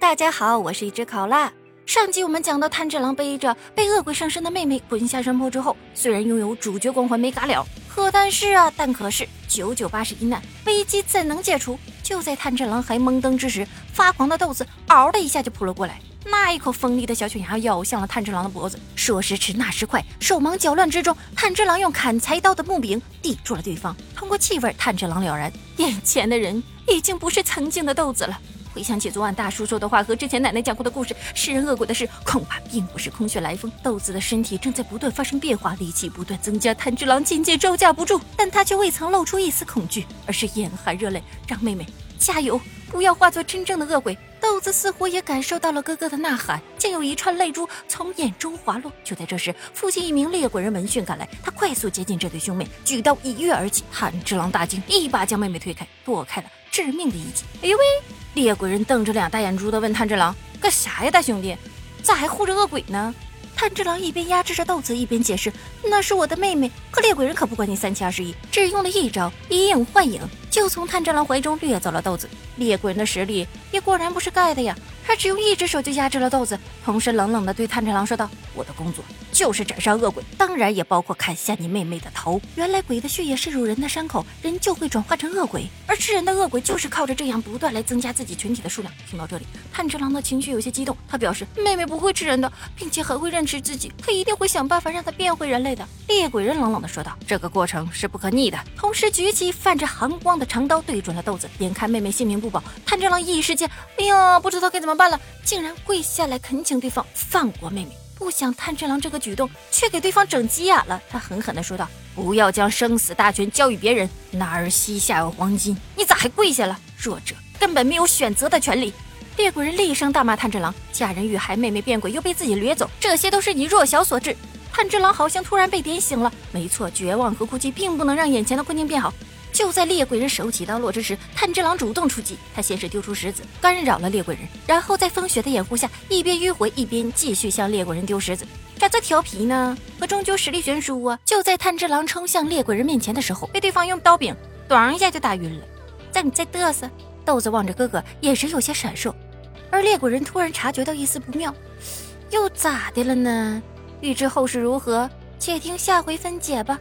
大家好，我是一只考拉。上集我们讲到，炭治郎背着被恶鬼上身的妹妹滚下山坡之后，虽然拥有主角光环没嘎了，可但是啊，但可是九九八十一难，危机怎能解除？就在炭治郎还懵登之时，发狂的豆子嗷的一下就扑了过来，那一口锋利的小犬牙咬向了炭治郎的脖子。说时迟，那时快，手忙脚乱之中，炭治郎用砍柴刀的木柄抵住了对方。通过气味，炭治郎了然，眼前的人已经不是曾经的豆子了。回想起昨晚大叔说的话和之前奶奶讲过的故事，食人恶鬼的事恐怕并不是空穴来风。豆子的身体正在不断发生变化，力气不断增加，炭治郎渐渐招架不住，但他却未曾露出一丝恐惧，而是眼含热泪，让妹妹加油，不要化作真正的恶鬼。豆子似乎也感受到了哥哥的呐喊，竟有一串泪珠从眼中滑落。就在这时，附近一名猎鬼人闻讯赶来，他快速接近这对兄妹，举刀一跃而起。炭治郎大惊，一把将妹妹推开，躲开了致命的一击。哎呦喂！猎鬼人瞪着两大眼珠子问炭治郎：“干啥呀，大兄弟？咋还护着恶鬼呢？”炭治郎一边压制着豆子，一边解释：“那是我的妹妹。”可猎鬼人可不管你三七二十一，只用了一招以影换影，就从炭治郎怀中掠走了豆子。猎鬼人的实力也果然不是盖的呀！他只用一只手就压制了豆子，同时冷冷地对炭治郎说道：“我的工作就是斩杀恶鬼，当然也包括砍下你妹妹的头。”原来鬼的血液渗入人的伤口，人就会转化成恶鬼，而吃人的恶鬼就是靠着这样不断来增加自己群体的数量。听到这里，炭治郎的情绪有些激动，他表示妹妹不会吃人的，并且还会认识自己，他一定会想办法让她变回人类的。猎鬼人冷冷地说道：“这个过程是不可逆的。”同时举起泛着寒光的长刀对准了豆子。眼看妹妹性命不保，炭治郎一时间，哎呀，不知道该怎么。办了，竟然跪下来恳请对方放过妹妹。不想炭治郎这个举动却给对方整急眼了，他狠狠地说道：“不要将生死大权交予别人，男儿膝下有黄金，你咋还跪下了？弱者根本没有选择的权利。”猎鬼人厉声大骂炭治郎：“家人遇害，妹妹变鬼，又被自己掠走，这些都是你弱小所致。”炭治郎好像突然被点醒了，没错，绝望和哭泣并不能让眼前的困境变好。就在猎鬼人手起刀落之时，炭治郎主动出击。他先是丢出石子干扰了猎鬼人，然后在风雪的掩护下，一边迂回一边继续向猎鬼人丢石子。这这调皮呢，可终究实力悬殊啊！就在炭治郎冲向猎鬼人面前的时候，被对方用刀柄“咣”一下就打晕了。在你再嘚瑟，豆子望着哥哥，眼神有些闪烁。而猎鬼人突然察觉到一丝不妙，又咋的了呢？欲知后事如何，且听下回分解吧。